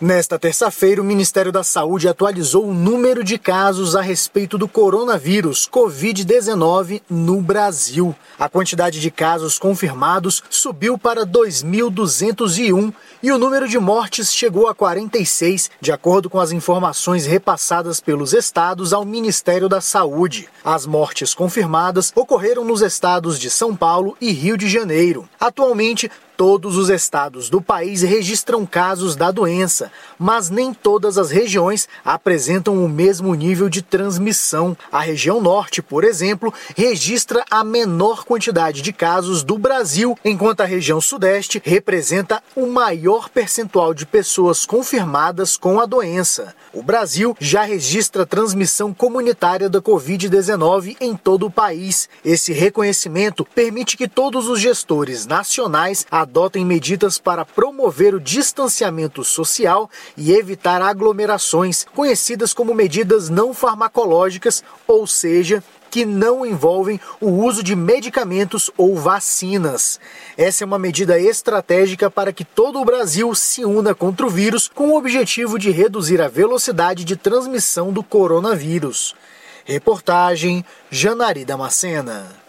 Nesta terça-feira, o Ministério da Saúde atualizou o número de casos a respeito do coronavírus Covid-19 no Brasil. A quantidade de casos confirmados subiu para 2.201 e o número de mortes chegou a 46, de acordo com as informações repassadas pelos estados ao Ministério da Saúde. As mortes confirmadas ocorreram nos estados de São Paulo e Rio de Janeiro. Atualmente, Todos os estados do país registram casos da doença, mas nem todas as regiões apresentam o mesmo nível de transmissão. A região norte, por exemplo, registra a menor quantidade de casos do Brasil, enquanto a região sudeste representa o maior percentual de pessoas confirmadas com a doença. O Brasil já registra transmissão comunitária da Covid-19 em todo o país. Esse reconhecimento permite que todos os gestores nacionais adotem medidas para promover o distanciamento social e evitar aglomerações, conhecidas como medidas não farmacológicas, ou seja, que não envolvem o uso de medicamentos ou vacinas. Essa é uma medida estratégica para que todo o Brasil se una contra o vírus com o objetivo de reduzir a velocidade de transmissão do coronavírus. Reportagem Janari Damascena.